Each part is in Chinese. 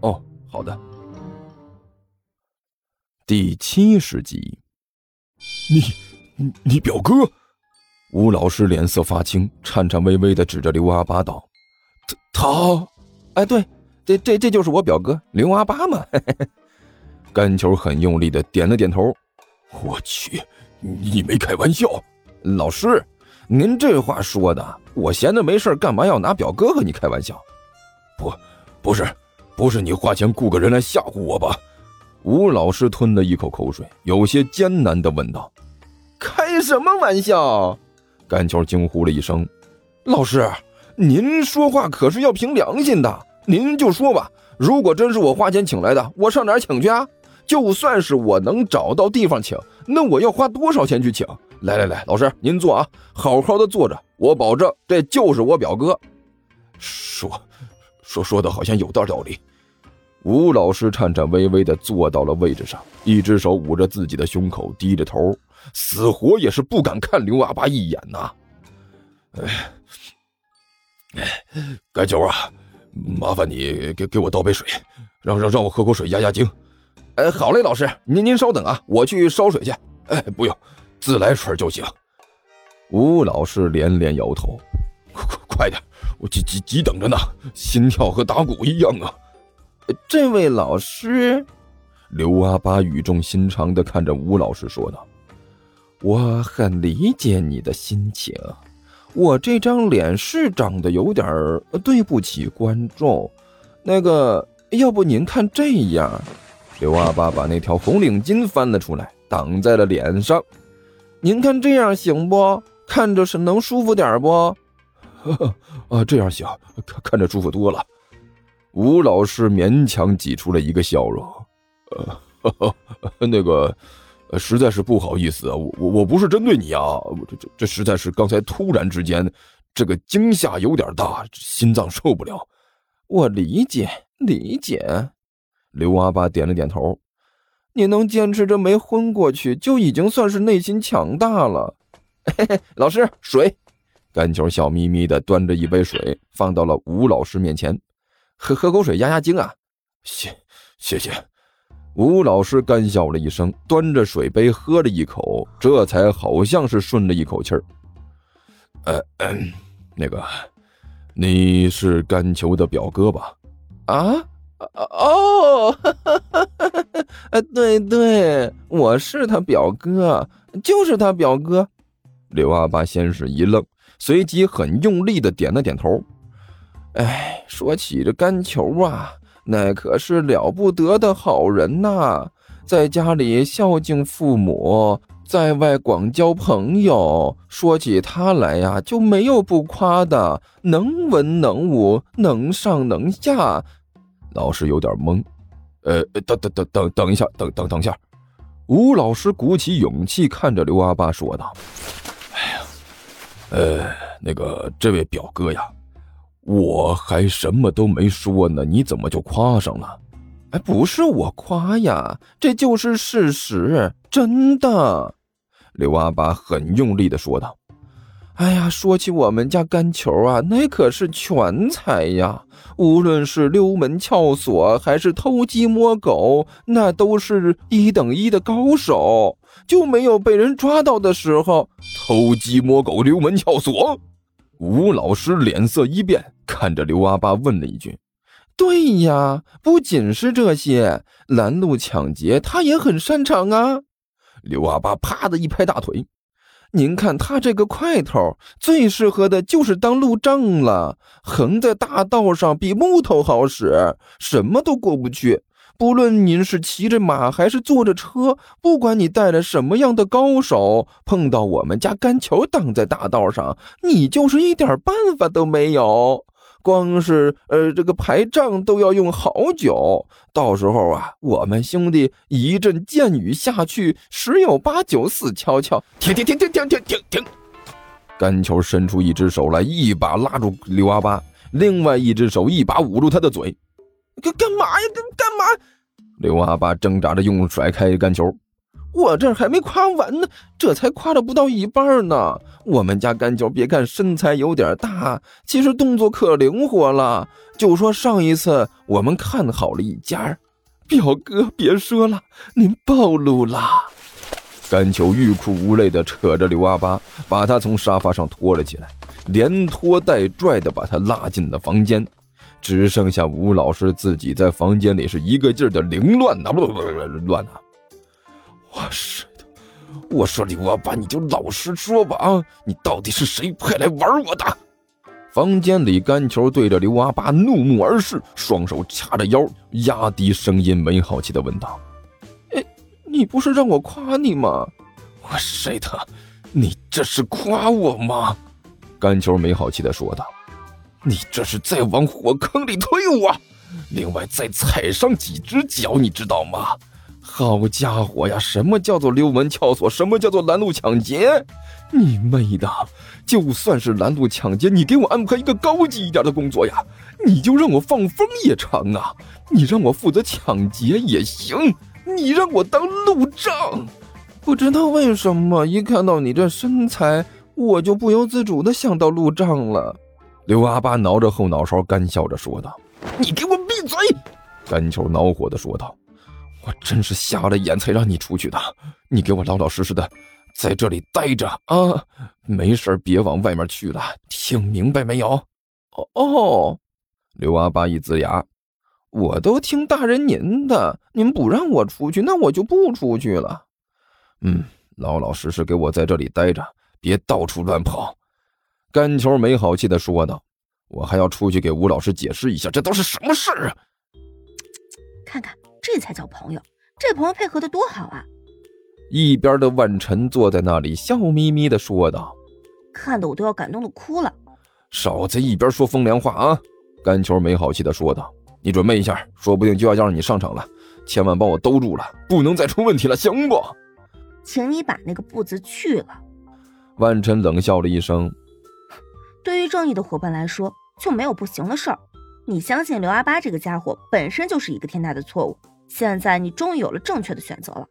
哦，好的。第七十集，你你表哥？吴老师脸色发青，颤颤巍巍的指着刘阿八道：“他他，哎，对，这这这就是我表哥刘阿八嘛。”甘球很用力的点了点头。我去，你没开玩笑？老师，您这话说的，我闲着没事干嘛要拿表哥和你开玩笑？不，不是，不是你花钱雇个人来吓唬我吧？吴老师吞了一口口水，有些艰难的问道：“开什么玩笑？”甘球惊呼了一声：“老师，您说话可是要凭良心的。您就说吧，如果真是我花钱请来的，我上哪儿请去啊？就算是我能找到地方请，那我要花多少钱去请？来来来，老师您坐啊，好好的坐着，我保证这就是我表哥。说，说说的好像有道道理。”吴老师颤颤巍巍地坐到了位置上，一只手捂着自己的胸口，低着头。死活也是不敢看刘阿巴一眼呐！哎，哎甘球啊，麻烦你给给我倒杯水，让让让我喝口水压压惊。哎，好嘞，老师，您您稍等啊，我去烧水去。哎，不用，自来水就行。吴老师连连摇头，快快快点，我急急急等着呢，心跳和打鼓一样啊！这位老师，刘阿八语重心长的看着吴老师说道。我很理解你的心情，我这张脸是长得有点对不起观众。那个，要不您看这样？刘阿八把那条红领巾翻了出来，挡在了脸上。您看这样行不？看着是能舒服点不？啊，这样行，看看着舒服多了。吴老师勉强挤出了一个笑容。呃，那个。实在是不好意思啊，我我我不是针对你啊，这这这实在是刚才突然之间，这个惊吓有点大，心脏受不了。我理解理解，刘阿八点了点头。你能坚持着没昏过去，就已经算是内心强大了。嘿嘿，老师，水。甘球笑眯眯的端着一杯水放到了吴老师面前，喝喝口水压压惊啊。谢谢谢。吴老师干笑了一声，端着水杯喝了一口，这才好像是顺了一口气儿。呃，那个，你是甘球的表哥吧？啊？哦，啊，对对，我是他表哥，就是他表哥。刘阿八先是一愣，随即很用力的点了点头。哎，说起这甘球啊。那可是了不得的好人呐，在家里孝敬父母，在外广交朋友。说起他来呀，就没有不夸的，能文能武，能上能下。老师有点懵，呃，等等等等等一下，等等等一下。吴老师鼓起勇气看着刘阿爸说道：“哎呀，呃，那个这位表哥呀。”我还什么都没说呢，你怎么就夸上了？哎，不是我夸呀，这就是事实，真的。刘阿八很用力的说道：“哎呀，说起我们家干球啊，那可是全才呀，无论是溜门撬锁还是偷鸡摸狗，那都是一等一的高手，就没有被人抓到的时候。偷鸡摸狗，溜门撬锁。”吴老师脸色一变。看着刘阿八问了一句：“对呀，不仅是这些拦路抢劫，他也很擅长啊。”刘阿八啪的一拍大腿：“您看他这个块头，最适合的就是当路障了。横在大道上比木头好使，什么都过不去。不论您是骑着马还是坐着车，不管你带了什么样的高手，碰到我们家干球挡在大道上，你就是一点办法都没有。”光是呃这个排仗都要用好久。到时候啊，我们兄弟一阵箭雨下去，十有八九死翘翘。停停停停停停停停！甘球伸出一只手来，一把拉住刘阿八，另外一只手一把捂住他的嘴。干干嘛呀？干干嘛？刘阿八挣扎着用甩开甘球。我这还没夸完呢，这才夸了不到一半呢。我们家甘球别看身材有点大，其实动作可灵活了。就说上一次我们看好了一家，表哥别说了，您暴露了。甘球欲哭无泪的扯着刘阿八，把他从沙发上拖了起来，连拖带拽的把他拉进了房间，只剩下吴老师自己在房间里是一个劲儿的凌乱呐，不不不乱呐。我是的，我说刘阿八，你就老实说吧啊！你到底是谁派来玩我的？房间里，甘球对着刘阿八怒目而视，双手掐着腰，压低声音，没好气的问道：“哎，你不是让我夸你吗？我谁的？你这是夸我吗？”甘球没好气的说道：“你这是在往火坑里推我，另外再踩上几只脚，你知道吗？”好家伙呀！什么叫做溜门撬锁？什么叫做拦路抢劫？你妹的！就算是拦路抢劫，你给我安排一个高级一点的工作呀！你就让我放风也成啊！你让我负责抢劫也行，你让我当路障。不知道为什么，一看到你这身材，我就不由自主的想到路障了。刘阿八挠着后脑勺，干笑着说道：“你给我闭嘴！”甘球恼火的说道。我真是瞎了眼才让你出去的，你给我老老实实的在这里待着啊！没事别往外面去了，听明白没有？哦哦，刘阿八一呲牙，我都听大人您的，您不让我出去，那我就不出去了。嗯，老老实实给我在这里待着，别到处乱跑。甘球没好气的说道：“我还要出去给吴老师解释一下，这都是什么事啊？看看。”这才叫朋友，这朋友配合的多好啊！一边的万晨坐在那里，笑眯眯的说道：“看得我都要感动的哭了。”少在一边说风凉话啊！甘球没好气的说道：“你准备一下，说不定就要让你上场了，千万帮我兜住了，不能再出问题了，行不？”请你把那个“不”字去了。万晨冷笑了一声：“对于正义的伙伴来说，就没有不行的事儿。你相信刘阿八这个家伙本身就是一个天大的错误。”现在你终于有了正确的选择了，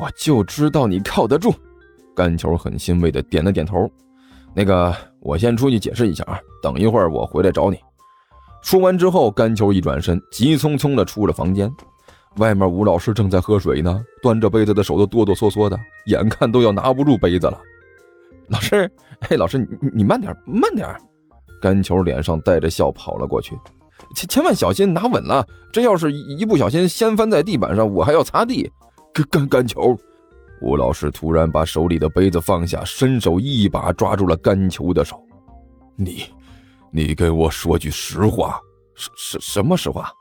我就知道你靠得住。甘球很欣慰的点了点头。那个，我先出去解释一下啊，等一会儿我回来找你。说完之后，甘球一转身，急匆匆的出了房间。外面吴老师正在喝水呢，端着杯子的手都哆哆嗦嗦的，眼看都要拿不住杯子了。老师，嘿，老师，你你慢点，慢点。甘球脸上带着笑跑了过去。千千万小心，拿稳了！这要是一不小心掀翻在地板上，我还要擦地。干干干球！吴老师突然把手里的杯子放下，伸手一把抓住了甘球的手。你，你跟我说句实话。什什什么实话？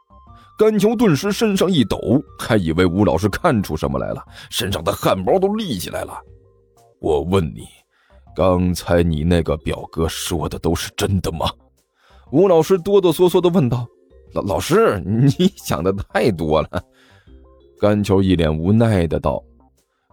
甘球顿时身上一抖，还以为吴老师看出什么来了，身上的汗毛都立起来了。我问你，刚才你那个表哥说的都是真的吗？吴老师哆哆嗦嗦的问道：“老老师，你想的太多了。”甘球一脸无奈的道：“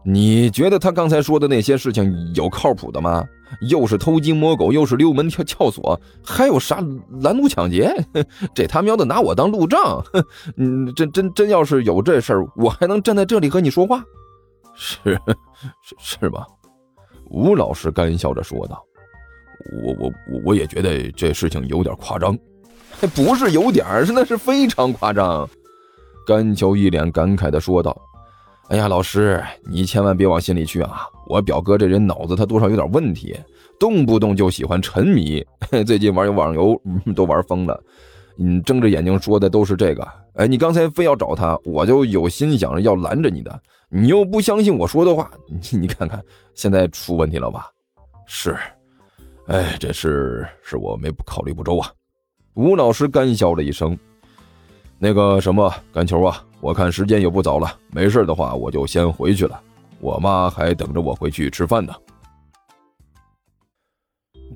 你觉得他刚才说的那些事情有靠谱的吗？又是偷鸡摸狗，又是溜门撬撬锁，还有啥拦路抢劫？这他喵的拿我当路障！嗯，真真真要是有这事儿，我还能站在这里和你说话？是是是吧？”吴老师干笑着说道。我我我我也觉得这事情有点夸张，不是有点，是那是非常夸张。甘球一脸感慨的说道：“哎呀，老师，你千万别往心里去啊！我表哥这人脑子他多少有点问题，动不动就喜欢沉迷，最近玩网游都玩疯了。你睁着眼睛说的都是这个，哎，你刚才非要找他，我就有心想要拦着你的，你又不相信我说的话，你 你看看现在出问题了吧？是。”哎，这事是我没考虑不周啊！吴老师干笑了一声。那个什么，甘球啊，我看时间也不早了，没事的话我就先回去了。我妈还等着我回去吃饭呢。